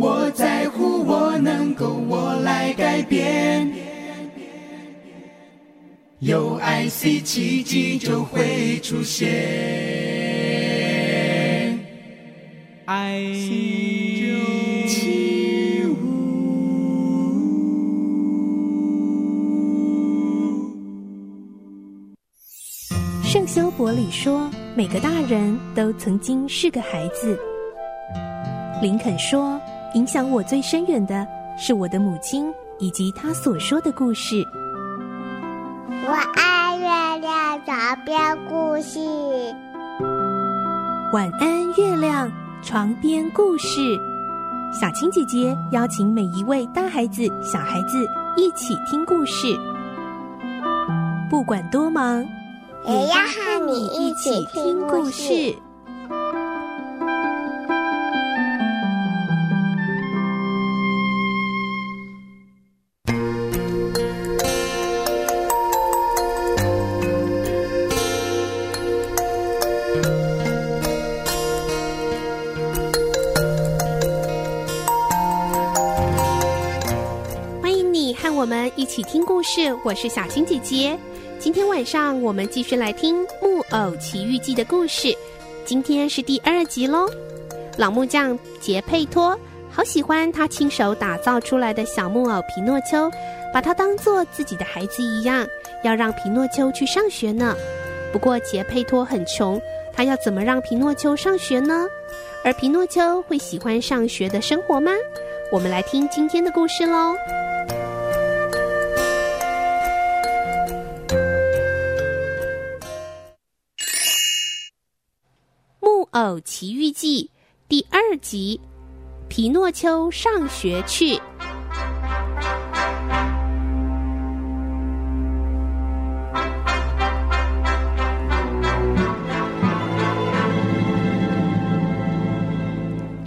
我在乎，我能够，我来改变。有 IC 奇迹就会出现。IC 奇物。圣修伯里说：“每个大人都曾经是个孩子。”林肯说。影响我最深远的是我的母亲以及她所说的故事。我爱月亮床边故事。晚安，月亮床边故事。小青姐姐邀请每一位大孩子、小孩子一起听故事，不管多忙，也要和你一起听故事。起听故事，我是小青姐姐。今天晚上我们继续来听《木偶奇遇记》的故事。今天是第二集喽。老木匠杰佩托好喜欢他亲手打造出来的小木偶皮诺丘，把他当做自己的孩子一样，要让皮诺丘去上学呢。不过杰佩托很穷，他要怎么让皮诺丘上学呢？而皮诺丘会喜欢上学的生活吗？我们来听今天的故事喽。《偶奇遇记》第二集：皮诺丘上学去。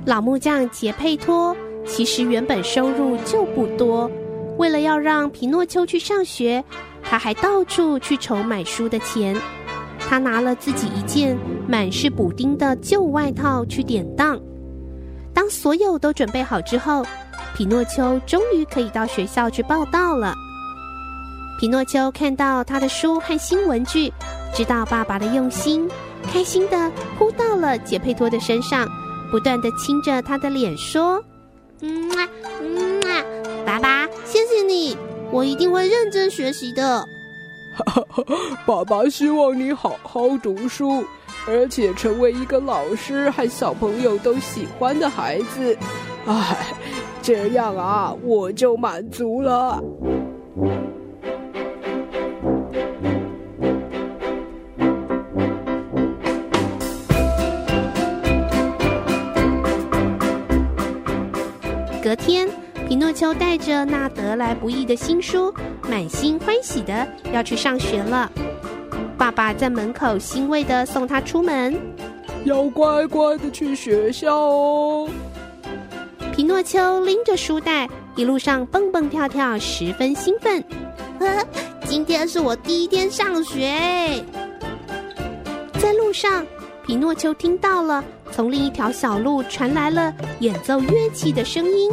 老木匠杰佩托其实原本收入就不多，为了要让皮诺丘去上学，他还到处去筹买书的钱。他拿了自己一件满是补丁的旧外套去典当。当所有都准备好之后，皮诺丘终于可以到学校去报到了。皮诺丘看到他的书和新文具，知道爸爸的用心，开心的扑到了杰佩托的身上，不断的亲着他的脸说：“嗯啊，嗯啊，爸爸，谢谢你，我一定会认真学习的。” 爸爸希望你好好读书，而且成为一个老师和小朋友都喜欢的孩子。哎，这样啊，我就满足了。隔天，皮诺丘带着那得来不易的新书，满心欢喜的要去上学了。爸爸在门口欣慰的送他出门，要乖乖的去学校哦。皮诺丘拎着书袋，一路上蹦蹦跳跳，十分兴奋。呵，今天是我第一天上学。在路上，皮诺丘听到了从另一条小路传来了演奏乐器的声音。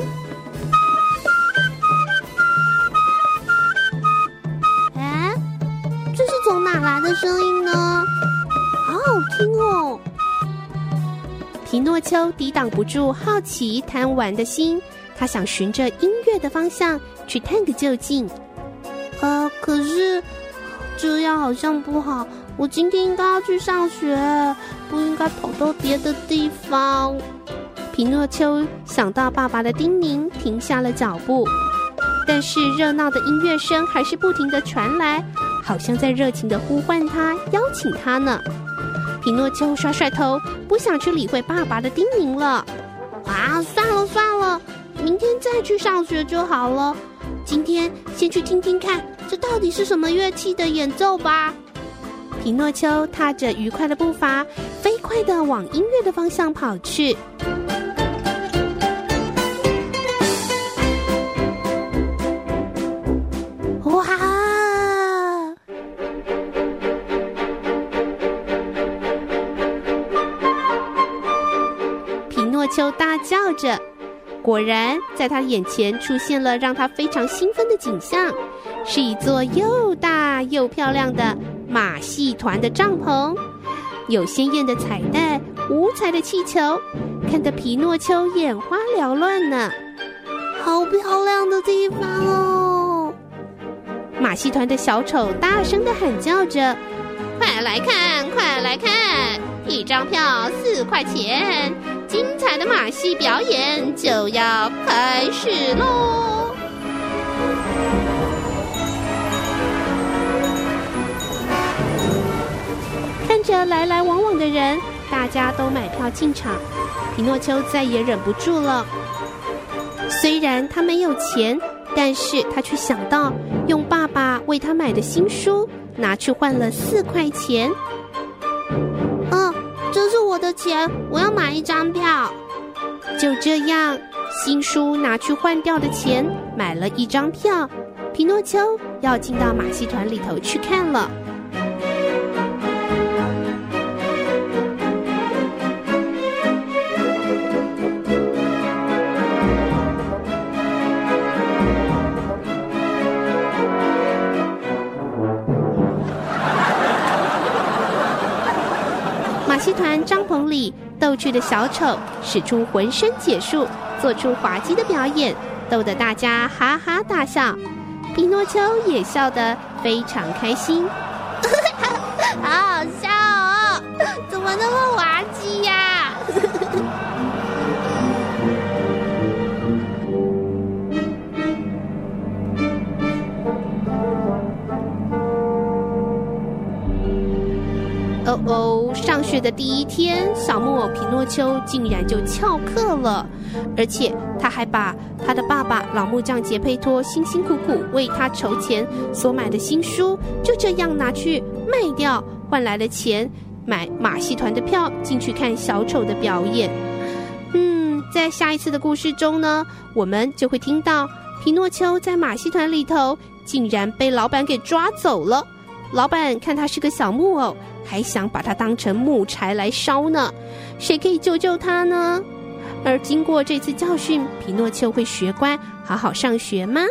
皮诺丘抵挡不住好奇贪玩的心，他想循着音乐的方向去探个究竟。呃，可是这样好像不好。我今天应该要去上学，不应该跑到别的地方。皮诺丘想到爸爸的叮咛，停下了脚步。但是热闹的音乐声还是不停的传来。好像在热情的呼唤他，邀请他呢。皮诺丘甩甩头，不想去理会爸爸的叮咛了。啊，算了算了，明天再去上学就好了。今天先去听听看，这到底是什么乐器的演奏吧。皮诺丘踏着愉快的步伐，飞快的往音乐的方向跑去。着果然，在他眼前出现了让他非常兴奋的景象，是一座又大又漂亮的马戏团的帐篷，有鲜艳的彩带、五彩的气球，看得皮诺丘眼花缭乱呢。好漂亮的地方哦！马戏团的小丑大声地喊叫着：“快来看，快来看！一张票四块钱，精彩的马戏表演就要开始喽！”看着来来往往的人，大家都买票进场，皮诺丘再也忍不住了。虽然他没有钱，但是他却想到用爸爸为他买的新书拿去换了四块钱。我的钱，我要买一张票。就这样，新书拿去换掉的钱买了一张票，皮诺丘要进到马戏团里头去看了。戏团帐篷里逗趣的小丑使出浑身解数，做出滑稽的表演，逗得大家哈哈大笑。皮诺丘也笑得非常开心，好好笑哦！怎么那么滑的第一天，小木偶皮诺丘竟然就翘课了，而且他还把他的爸爸老木匠杰佩托辛辛苦苦为他筹钱所买的新书，就这样拿去卖掉，换来了钱买马戏团的票进去看小丑的表演。嗯，在下一次的故事中呢，我们就会听到皮诺丘在马戏团里头竟然被老板给抓走了。老板看他是个小木偶，还想把它当成木柴来烧呢。谁可以救救他呢？而经过这次教训，皮诺丘会学乖，好好上学吗？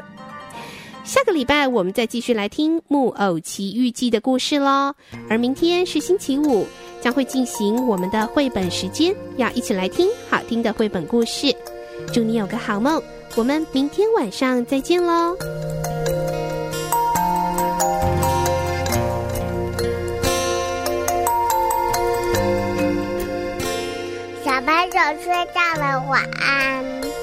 下个礼拜我们再继续来听《木偶奇遇记》的故事喽。而明天是星期五，将会进行我们的绘本时间，要一起来听好听的绘本故事。祝你有个好梦，我们明天晚上再见喽。睡觉了，晚安。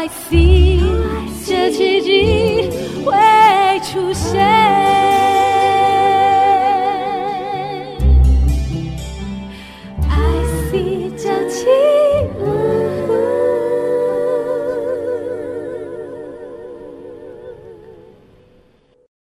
I see，这奇迹会出现。